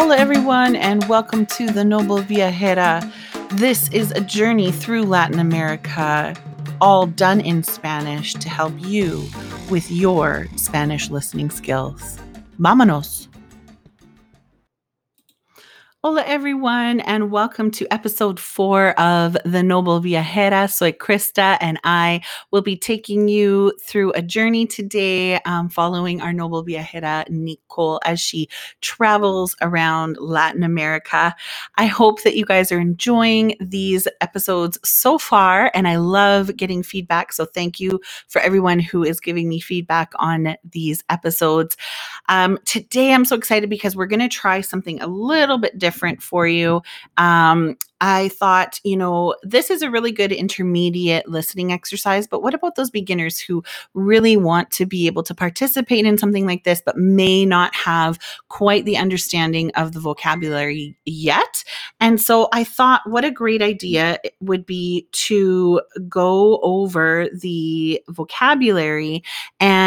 Hola, everyone, and welcome to the Noble Viajera. This is a journey through Latin America, all done in Spanish to help you with your Spanish listening skills. Vámonos! Hola, everyone, and welcome to episode four of The Noble Viajera. Soy Krista, and I will be taking you through a journey today, um, following our Noble Viajera, Nicole, as she travels around Latin America. I hope that you guys are enjoying these episodes so far, and I love getting feedback. So, thank you for everyone who is giving me feedback on these episodes. Um, today, I'm so excited because we're going to try something a little bit different different for you. Um, I thought, you know, this is a really good intermediate listening exercise, but what about those beginners who really want to be able to participate in something like this, but may not have quite the understanding of the vocabulary yet? And so I thought, what a great idea it would be to go over the vocabulary and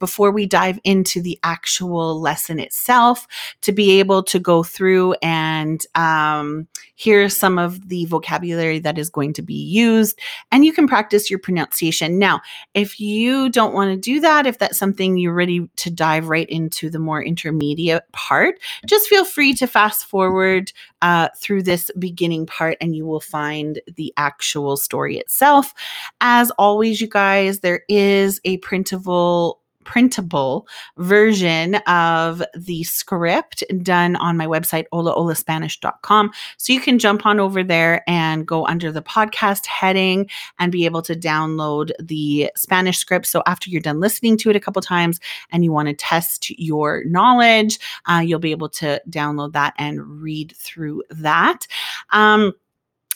before we dive into the actual lesson itself, to be able to go through and um, hear some some of the vocabulary that is going to be used, and you can practice your pronunciation. Now, if you don't want to do that, if that's something you're ready to dive right into the more intermediate part, just feel free to fast forward uh, through this beginning part and you will find the actual story itself. As always, you guys, there is a printable printable version of the script done on my website, holaholaspanish.com. So you can jump on over there and go under the podcast heading and be able to download the Spanish script. So after you're done listening to it a couple times and you want to test your knowledge, uh, you'll be able to download that and read through that. Um,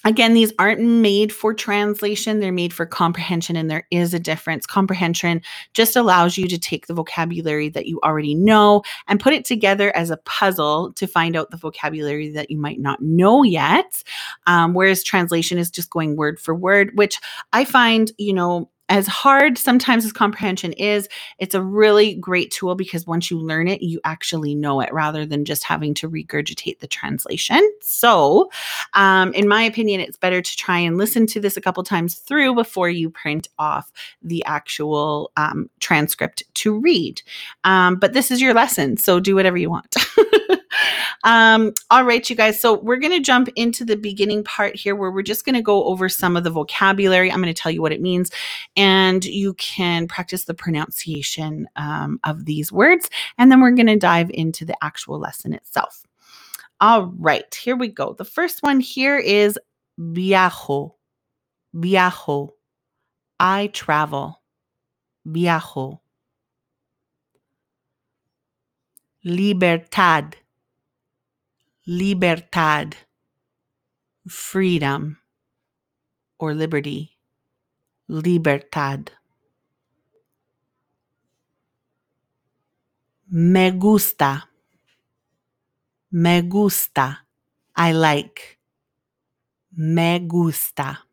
Again, these aren't made for translation, they're made for comprehension, and there is a difference. Comprehension just allows you to take the vocabulary that you already know and put it together as a puzzle to find out the vocabulary that you might not know yet. Um, whereas translation is just going word for word, which I find, you know, as hard sometimes as comprehension is, it's a really great tool because once you learn it, you actually know it rather than just having to regurgitate the translation. So, um, in my opinion, it's better to try and listen to this a couple times through before you print off the actual um, transcript to read. Um, but this is your lesson, so do whatever you want. Um, all right, you guys. So we're going to jump into the beginning part here where we're just going to go over some of the vocabulary. I'm going to tell you what it means, and you can practice the pronunciation um, of these words. And then we're going to dive into the actual lesson itself. All right, here we go. The first one here is viajo. Viajo. I travel. Viajo. Libertad libertad, freedom or liberty, libertad. Me gusta, me gusta, I like, me gusta.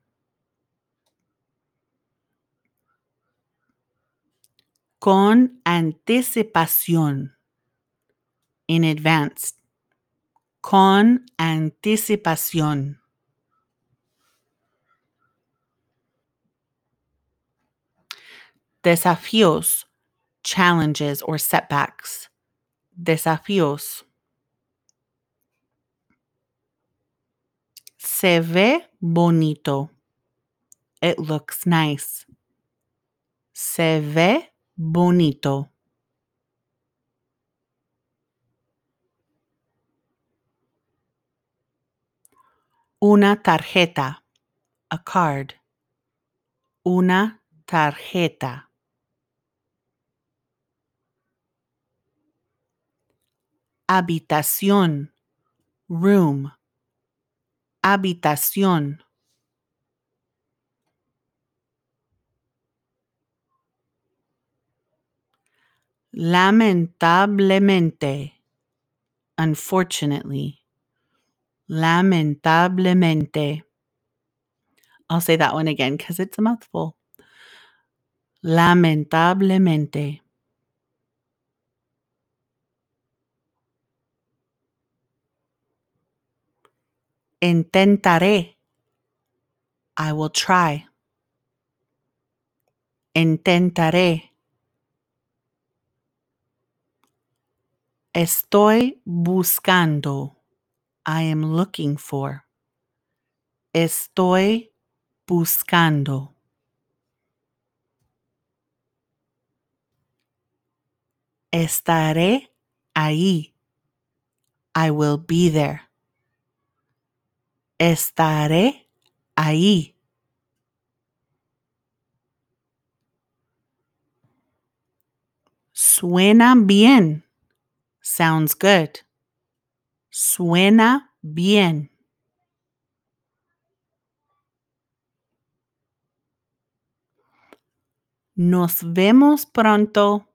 Con anticipación, in advance con anticipación. Desafíos, challenges or setbacks. Desafíos. Se ve bonito. It looks nice. Se ve bonito. Una tarjeta. A card. Una tarjeta. Habitación. Room. Habitación. Lamentablemente. Unfortunately. Lamentablemente. I'll say that one again because it's a mouthful. Lamentablemente. Intentaré. I will try. Intentaré. Estoy buscando. I am looking for. Estoy buscando. Estaré ahí. I will be there. Estaré ahí. Suena bien. Sounds good. Suena bien. Nos vemos pronto.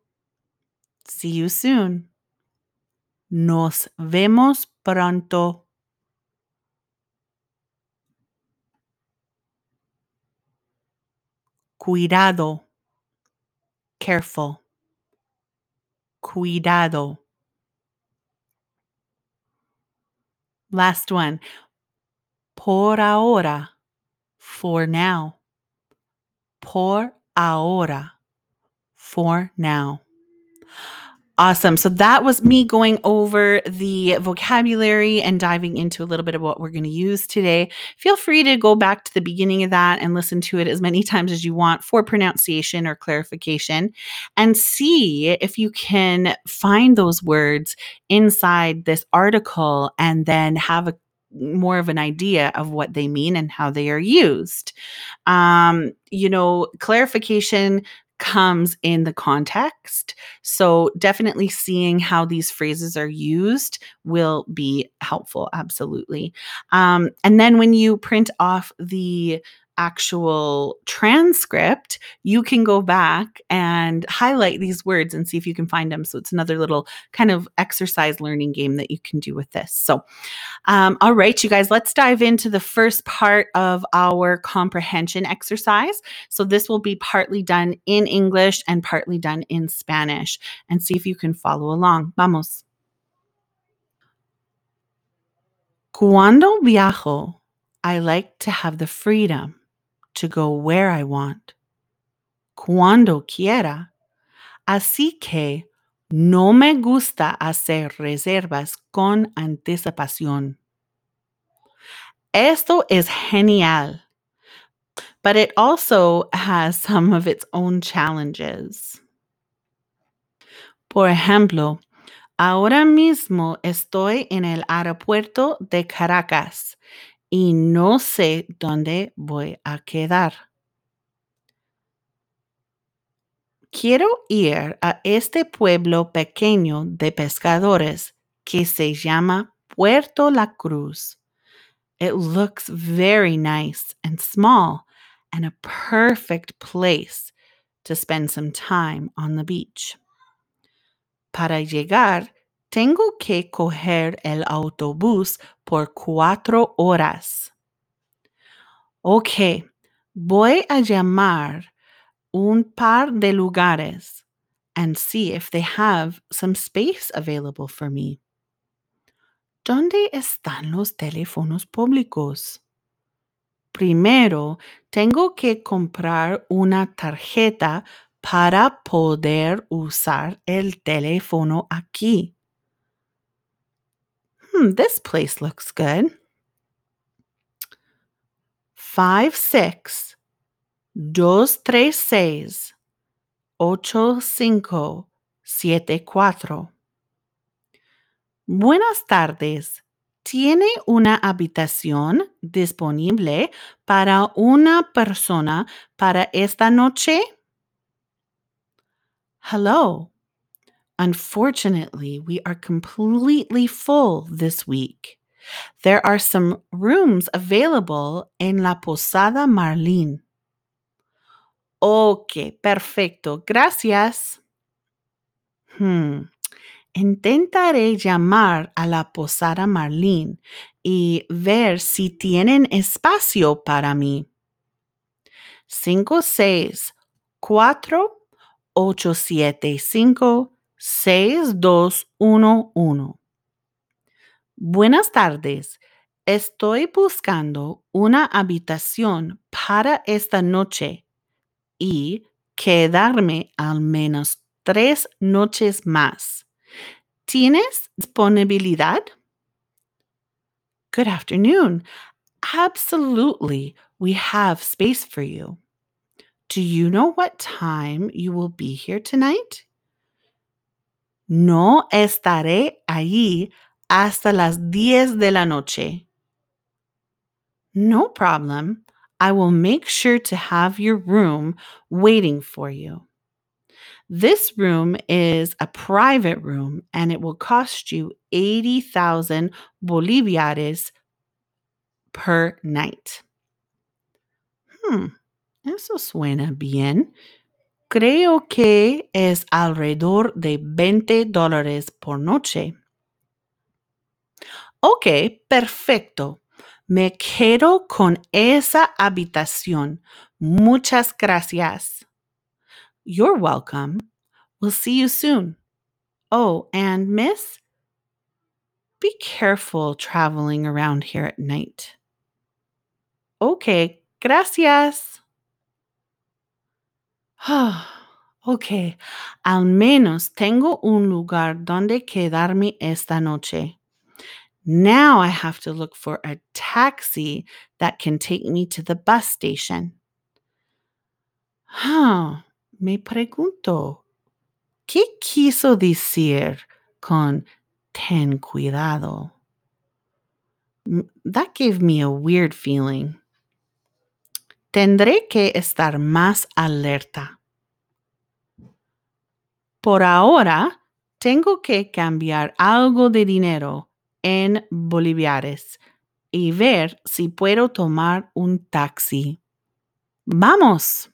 See you soon. Nos vemos pronto. Cuidado. Careful. Cuidado. Last one. Por ahora. For now. Por ahora. For now. Awesome. So that was me going over the vocabulary and diving into a little bit of what we're going to use today. Feel free to go back to the beginning of that and listen to it as many times as you want for pronunciation or clarification and see if you can find those words inside this article and then have a more of an idea of what they mean and how they are used. Um, you know, clarification comes in the context. So, definitely seeing how these phrases are used will be helpful. Absolutely. Um, and then when you print off the actual transcript, you can go back and highlight these words and see if you can find them. So it's another little kind of exercise learning game that you can do with this. So, um, all right, you guys, let's dive into the first part of our comprehension exercise. So this will be partly done in English and partly done in Spanish and see if you can follow along. Vamos. Cuando viajo, I like to have the freedom to go where I want, cuando quiera. Así que no me gusta hacer reservas con anticipación. Esto es genial, but it also has some of its own challenges. Por ejemplo, ahora mismo estoy en el aeropuerto de Caracas y no sé dónde voy a quedar. Quiero ir a este pueblo pequeño de pescadores que se llama Puerto La Cruz. It looks very nice and small and a perfect place to spend some time on the beach. Para llegar, tengo que coger el autobús por cuatro horas. Ok, voy a llamar un par de lugares and see if they have some space available for me. ¿Dónde están los teléfonos públicos? Primero, tengo que comprar una tarjeta para poder usar el teléfono aquí. Hmm, this place looks good. Five six dos tres seis ocho cinco siete cuatro. Buenas tardes. ¿Tiene una habitación disponible para una persona para esta noche? Hello. Unfortunately, we are completely full this week. There are some rooms available en la Posada Marlin. Ok, perfecto. Gracias. Hmm. Intentaré llamar a la Posada Marlin y ver si tienen espacio para mí. 564-875-6211. Buenas tardes. Estoy buscando una habitación para esta noche y quedarme al menos tres noches más. ¿Tienes disponibilidad? Good afternoon. Absolutely. We have space for you. Do you know what time you will be here tonight? No estaré allí hasta las diez de la noche. No problem. I will make sure to have your room waiting for you. This room is a private room and it will cost you 80,000 bolivares per night. Hmm, eso suena bien. Creo que es alrededor de 20 dólares por noche. Ok, perfecto. Me quedo con esa habitación. Muchas gracias. You're welcome. We'll see you soon. Oh, and miss, be careful traveling around here at night. Okay, gracias. ok, al menos tengo un lugar donde quedarme esta noche. Now I have to look for a taxi that can take me to the bus station. Huh, me pregunto, ¿qué quiso decir con ten cuidado? That gave me a weird feeling. Tendré que estar más alerta. Por ahora, tengo que cambiar algo de dinero en boliviares y ver si puedo tomar un taxi. Vamos.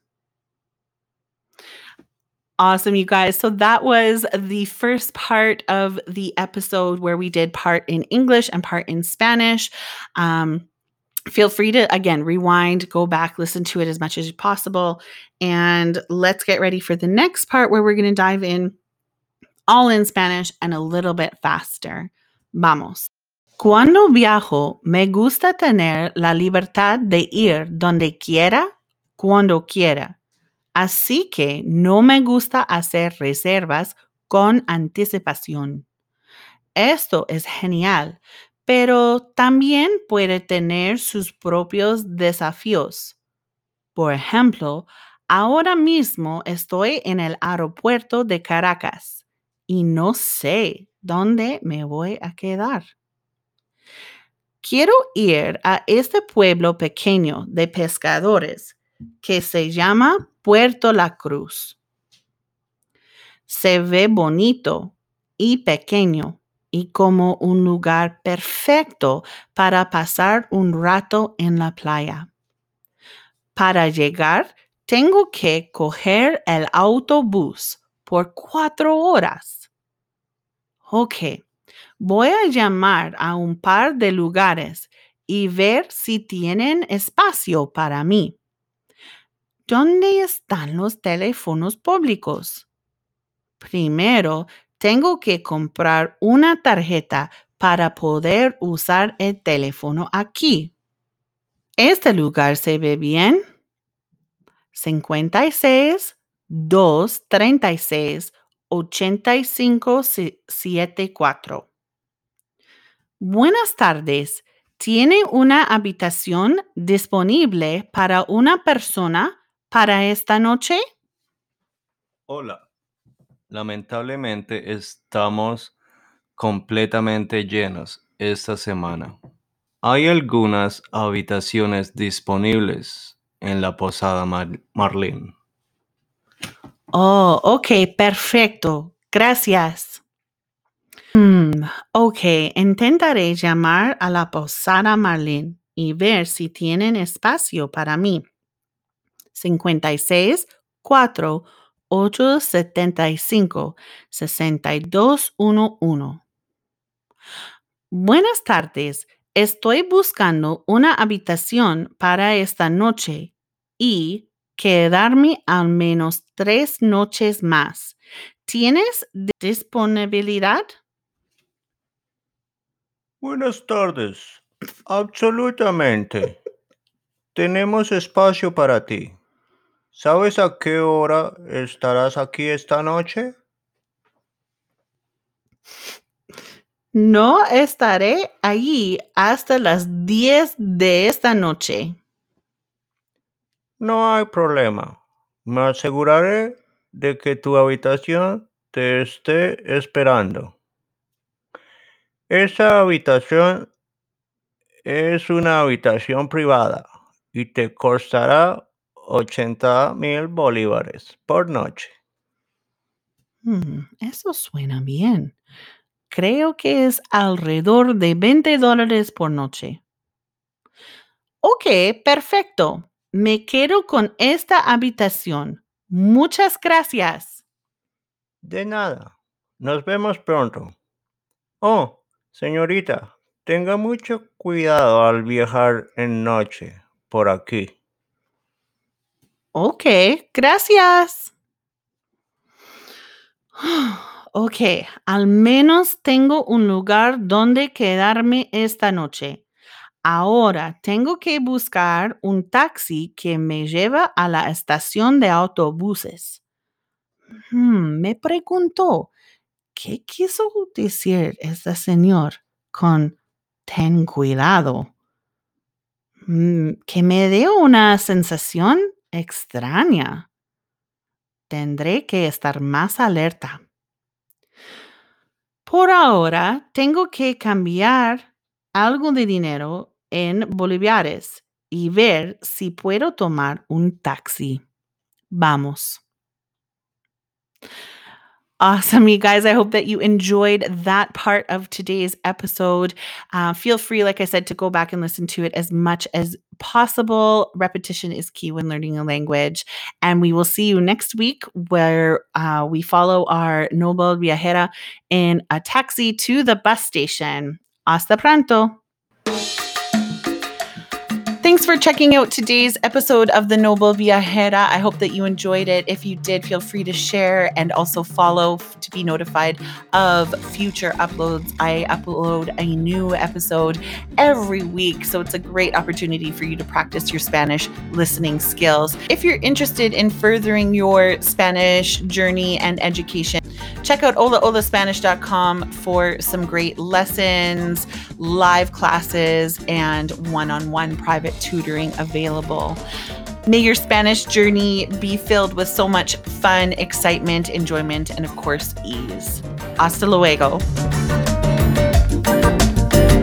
Awesome, you guys. So that was the first part of the episode where we did part in English and part in Spanish. Um, feel free to, again, rewind, go back, listen to it as much as possible. And let's get ready for the next part where we're going to dive in all in Spanish and a little bit faster. Vamos. Cuando viajo, me gusta tener la libertad de ir donde quiera, cuando quiera. Así que no me gusta hacer reservas con anticipación. Esto es genial, pero también puede tener sus propios desafíos. Por ejemplo, ahora mismo estoy en el aeropuerto de Caracas y no sé dónde me voy a quedar. Quiero ir a este pueblo pequeño de pescadores que se llama Puerto La Cruz. Se ve bonito y pequeño y como un lugar perfecto para pasar un rato en la playa. Para llegar, tengo que coger el autobús por cuatro horas. Ok, Voy a llamar a un par de lugares y ver si tienen espacio para mí. ¿Dónde están los teléfonos públicos? Primero, tengo que comprar una tarjeta para poder usar el teléfono aquí. ¿Este lugar se ve bien? 56 236 8574. Buenas tardes. ¿Tiene una habitación disponible para una persona para esta noche? Hola. Lamentablemente estamos completamente llenos esta semana. Hay algunas habitaciones disponibles en la Posada Marlene. Oh, ok, perfecto. Gracias. Mm, ok, intentaré llamar a la Posada Marlene y ver si tienen espacio para mí. 56 4 875 6211. Buenas tardes. Estoy buscando una habitación para esta noche y quedarme al menos tres noches más. ¿Tienes disponibilidad? Buenas tardes. Absolutamente. Tenemos espacio para ti. ¿Sabes a qué hora estarás aquí esta noche? No estaré allí hasta las 10 de esta noche. No hay problema. Me aseguraré de que tu habitación te esté esperando. Esa habitación es una habitación privada y te costará 80 mil bolívares por noche. Hmm, eso suena bien. Creo que es alrededor de 20 dólares por noche. Ok, perfecto. Me quedo con esta habitación. Muchas gracias. De nada. Nos vemos pronto. Oh, señorita, tenga mucho cuidado al viajar en noche por aquí. Ok, gracias. Ok, al menos tengo un lugar donde quedarme esta noche. Ahora tengo que buscar un taxi que me lleva a la estación de autobuses. Hmm, me preguntó, ¿qué quiso decir este señor con ten cuidado? Mm, que me dio una sensación extraña. Tendré que estar más alerta. Por ahora, tengo que cambiar algo de dinero en boliviares y ver si puedo tomar un taxi. Vamos. Awesome, you guys. I hope that you enjoyed that part of today's episode. Uh, feel free, like I said, to go back and listen to it as much as possible. Repetition is key when learning a language. And we will see you next week where uh, we follow our Noble Viajera in a taxi to the bus station. Hasta pronto. Thanks for checking out today's episode of the Noble Viajera. I hope that you enjoyed it. If you did, feel free to share and also follow to be notified of future uploads. I upload a new episode every week, so it's a great opportunity for you to practice your Spanish listening skills. If you're interested in furthering your Spanish journey and education, check out holaHolaSpanish.com for some great lessons, live classes, and one on one private tutoring available. May your Spanish journey be filled with so much fun, excitement, enjoyment, and of course, ease. Hasta luego.